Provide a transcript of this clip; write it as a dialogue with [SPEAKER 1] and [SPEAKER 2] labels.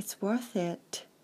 [SPEAKER 1] it's worth it.